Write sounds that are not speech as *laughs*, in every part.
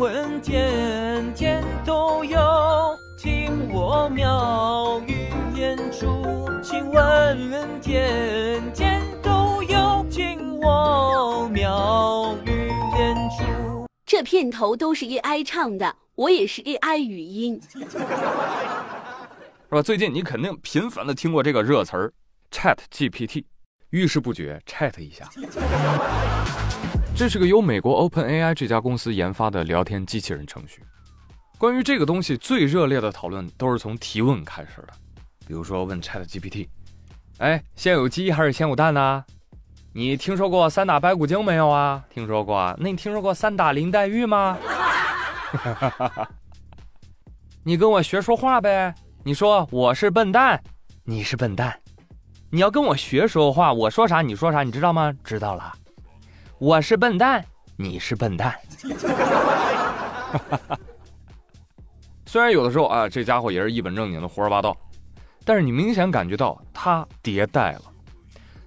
问天，天都有，听我妙语连珠。请问件件都有，听我妙语连珠。这片头都是 AI 唱的，我也是 AI 语音。是吧？最近你肯定频繁的听过这个热词儿，Chat GPT，遇事不决，chat 一下。这是个由美国 OpenAI 这家公司研发的聊天机器人程序。关于这个东西，最热烈的讨论都是从提问开始的。比如说问 Chat GPT：“ 哎，先有鸡还是先有蛋呢？你听说过三打白骨精没有啊？听说过啊。那你听说过三打林黛玉吗？*laughs* 你跟我学说话呗。你说我是笨蛋，你是笨蛋。你要跟我学说话，我说啥你说啥，你知道吗？知道了。我是笨蛋，你是笨蛋。*laughs* 虽然有的时候啊，这家伙也是一本正经的胡说八道，但是你明显感觉到他迭代了，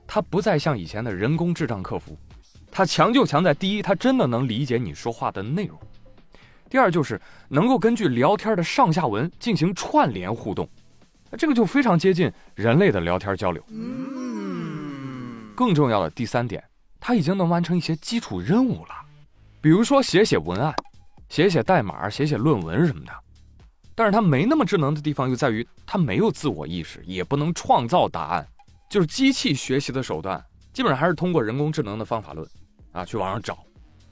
他不再像以前的人工智障客服，他强就强在第一，他真的能理解你说话的内容；第二就是能够根据聊天的上下文进行串联互动，这个就非常接近人类的聊天交流。更重要的第三点，它已经能完成一些基础任务了，比如说写写文案、写写代码、写写论文什么的。但是它没那么智能的地方又在于，它没有自我意识，也不能创造答案，就是机器学习的手段，基本上还是通过人工智能的方法论，啊，去网上找，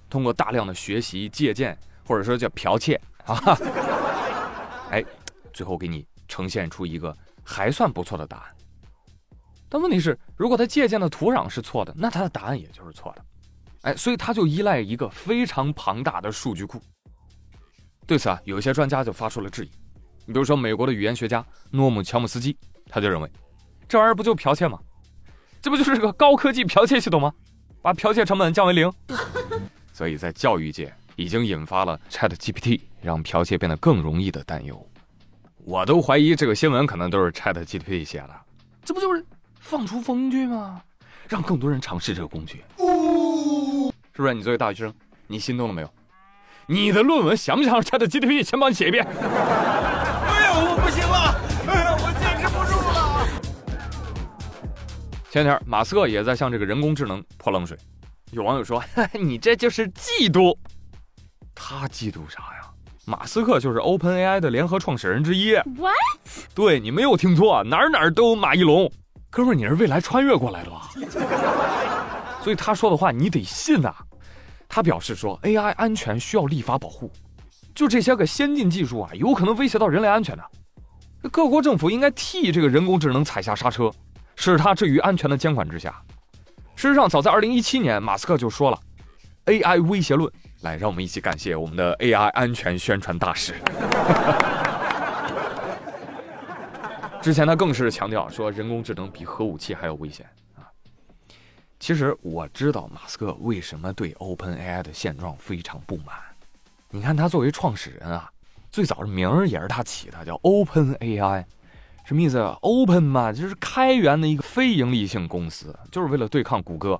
通过大量的学习借鉴，或者说叫剽窃啊，哎，最后给你呈现出一个还算不错的答案。但问题是，如果他借鉴的土壤是错的，那他的答案也就是错的，哎，所以他就依赖一个非常庞大的数据库。对此啊，有一些专家就发出了质疑。你比如说，美国的语言学家诺姆乔姆斯基，他就认为，这玩意儿不就剽窃吗？这不就是个高科技剽窃系统吗？把剽窃成本降为零。*laughs* 所以在教育界已经引发了 Chat GPT 让剽窃变得更容易的担忧。我都怀疑这个新闻可能都是 Chat GPT 写的。这不就是放出风去吗？让更多人尝试这个工具。是不是？你作为大学生，你心动了没有？你的论文想不想让 Chat GPT 先帮你写一遍？哎呀，我不行了，哎呀，我坚持不住了。前天马斯克也在向这个人工智能泼冷水，有网友说：“ *laughs* 你这就是嫉妒。”他嫉妒啥呀？马斯克就是 OpenAI 的联合创始人之一。What？对你没有听错，哪儿哪儿都有马一龙。哥们儿，你是未来穿越过来的吧？*laughs* 所以他说的话你得信啊。他表示说，AI 安全需要立法保护，就这些个先进技术啊，有可能威胁到人类安全的。各国政府应该替这个人工智能踩下刹车，使它置于安全的监管之下。事实上，早在2017年，马斯克就说了 AI 威胁论。来，让我们一起感谢我们的 AI 安全宣传大使。之前他更是强调说，人工智能比核武器还要危险啊。其实我知道马斯克为什么对 OpenAI 的现状非常不满。你看他作为创始人啊，最早的名儿也是他起的，叫 OpenAI，什么意思？Open 嘛，就是开源的一个非盈利性公司，就是为了对抗谷歌。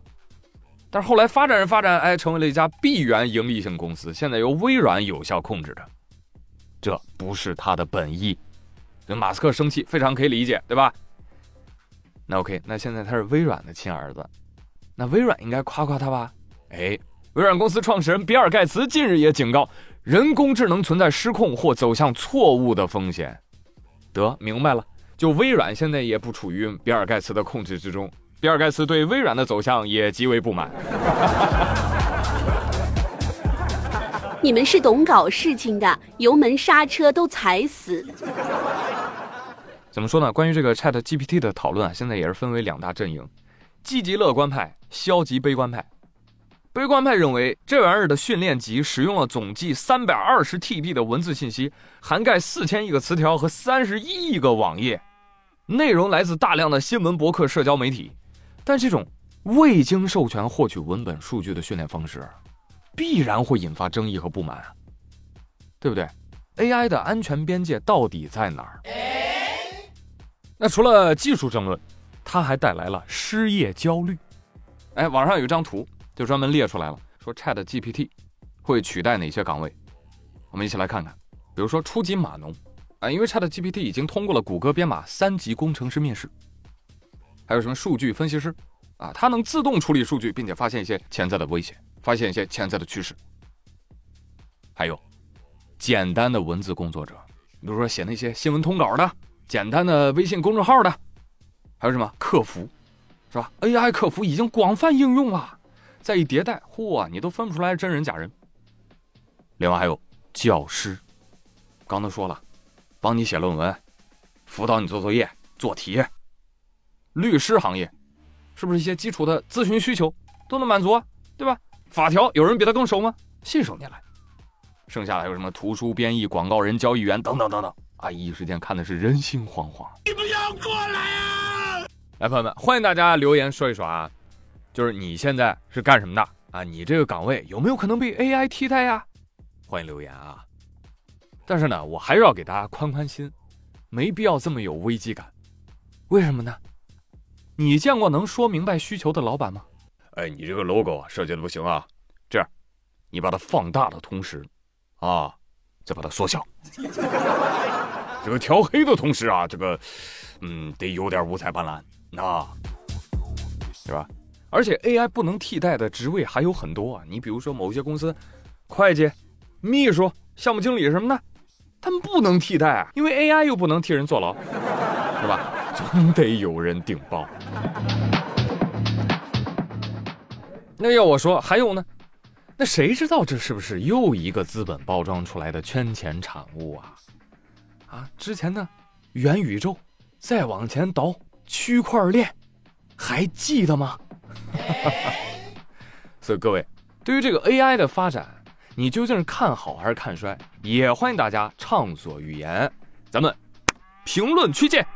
但是后来发展着发展，哎，成为了一家闭源盈利性公司，现在由微软有效控制着。这不是他的本意。这马斯克生气非常可以理解，对吧？那 OK，那现在他是微软的亲儿子，那微软应该夸夸他吧？哎，微软公司创始人比尔盖茨近日也警告，人工智能存在失控或走向错误的风险。得明白了，就微软现在也不处于比尔盖茨的控制之中。比尔盖茨对微软的走向也极为不满。*laughs* 你们是懂搞事情的，油门刹车都踩死。怎么说呢？关于这个 Chat GPT 的讨论啊，现在也是分为两大阵营：积极乐观派、消极悲观派。悲观派认为，这玩意儿的训练集使用了总计三百二十 TB 的文字信息，涵盖四千亿个词条和三十一亿个网页，内容来自大量的新闻、博客、社交媒体。但这种未经授权获取文本数据的训练方式，必然会引发争议和不满，对不对？AI 的安全边界到底在哪儿？那除了技术争论，它还带来了失业焦虑。哎，网上有一张图，就专门列出来了，说 Chat GPT 会取代哪些岗位？我们一起来看看，比如说初级码农啊，因为 Chat GPT 已经通过了谷歌编码三级工程师面试，还有什么数据分析师啊，它能自动处理数据，并且发现一些潜在的危险，发现一些潜在的趋势。还有简单的文字工作者，比如说写那些新闻通稿的，简单的微信公众号的，还有什么客服，是吧？AI 客服已经广泛应用了，再一迭代，嚯，你都分不出来真人假人。另外还有。教师，刚才说了，帮你写论文，辅导你做作业、做题。律师行业，是不是一些基础的咨询需求都能满足啊？对吧？法条有人比他更熟吗？信手拈来。剩下的还有什么图书编译、广告人、交易员等等等等啊！一时间看的是人心惶惶。你不要过来啊！来，朋友们，欢迎大家留言说一说啊，就是你现在是干什么的啊？你这个岗位有没有可能被 AI 替代呀？欢迎留言啊！但是呢，我还是要给大家宽宽心，没必要这么有危机感。为什么呢？你见过能说明白需求的老板吗？哎，你这个 logo 设计的不行啊！这样，你把它放大的同时，啊，再把它缩小。这个调黑的同时啊，这个，嗯，得有点五彩斑斓，那，是吧？而且 AI 不能替代的职位还有很多啊！你比如说某些公司，会计。秘书、项目经理什么的，他们不能替代啊，因为 AI 又不能替人坐牢，是吧？*laughs* 总得有人顶包。那要我说，还有呢？那谁知道这是不是又一个资本包装出来的圈钱产物啊？啊，之前的元宇宙，再往前倒区块链，还记得吗？*laughs* 所以各位，对于这个 AI 的发展。你究竟是看好还是看衰？也欢迎大家畅所欲言，咱们评论区见。